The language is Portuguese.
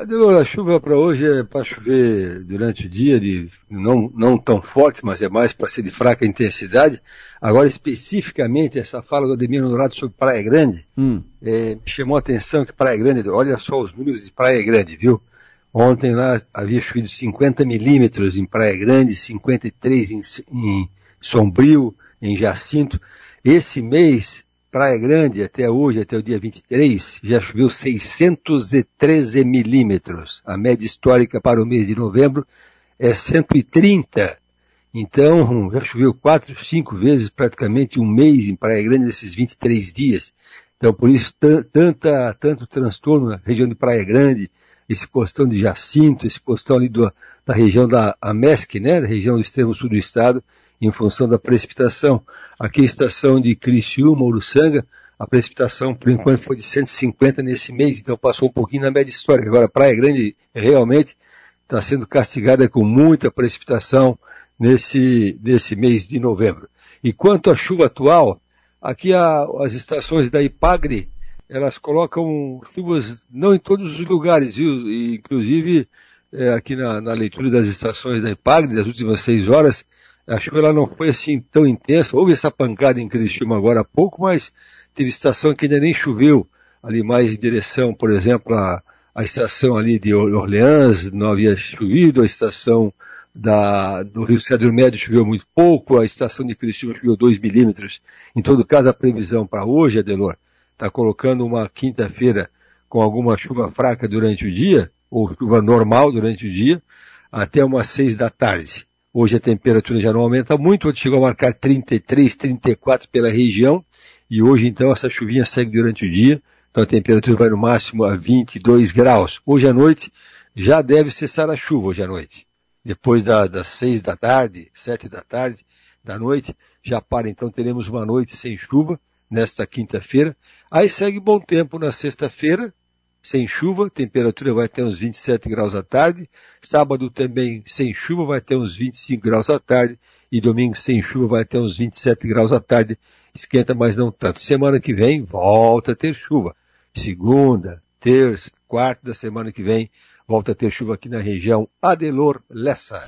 A chuva para hoje é para chover durante o dia, de não, não tão forte, mas é mais para ser de fraca intensidade. Agora, especificamente, essa fala do Ademir Honorado sobre Praia Grande, hum. é, me chamou a atenção que Praia Grande, olha só os números de Praia Grande, viu? Ontem lá havia chovido 50 milímetros em Praia Grande, 53 em, em Sombrio, em Jacinto. Esse mês Praia Grande, até hoje, até o dia 23, já choveu 613 milímetros. A média histórica para o mês de novembro é 130. Então, já choveu quatro, cinco vezes praticamente um mês em Praia Grande nesses 23 dias. Então, por isso, tanta, tanto transtorno na região de Praia Grande, esse postão de Jacinto, esse postão ali do, da região da Amesc, né, da região do extremo sul do estado, em função da precipitação. Aqui a estação de Criciúma, Uruçanga, a precipitação por enquanto foi de 150 nesse mês, então passou um pouquinho na média histórica. Agora Praia Grande realmente está sendo castigada com muita precipitação nesse, nesse mês de novembro. E quanto à chuva atual, aqui a, as estações da Ipagre, elas colocam chuvas não em todos os lugares, viu? E, inclusive é, aqui na, na leitura das estações da Ipagre, das últimas seis horas, a chuva ela não foi assim tão intensa. Houve essa pancada em Criciúma agora há pouco, mas teve estação que ainda nem choveu ali mais em direção, por exemplo, a, a estação ali de Orleans não havia chovido, a estação da, do Rio Cedro Médio choveu muito pouco, a estação de Criciúma choveu 2 milímetros. Em todo caso, a previsão para hoje, Adelor, está colocando uma quinta-feira com alguma chuva fraca durante o dia, ou chuva normal durante o dia, até umas 6 da tarde. Hoje a temperatura já não aumenta muito, ontem chegou a marcar 33, 34 pela região, e hoje então essa chuvinha segue durante o dia, então a temperatura vai no máximo a 22 graus. Hoje à noite já deve cessar a chuva hoje à noite. Depois da, das 6 da tarde, 7 da tarde, da noite, já para então teremos uma noite sem chuva nesta quinta-feira. Aí segue bom tempo na sexta-feira, sem chuva, temperatura vai ter uns 27 graus à tarde. Sábado também sem chuva, vai ter uns 25 graus à tarde. E domingo sem chuva vai ter uns 27 graus à tarde. Esquenta, mas não tanto. Semana que vem volta a ter chuva. Segunda, terça, quarta da semana que vem volta a ter chuva aqui na região Adelor Lessa.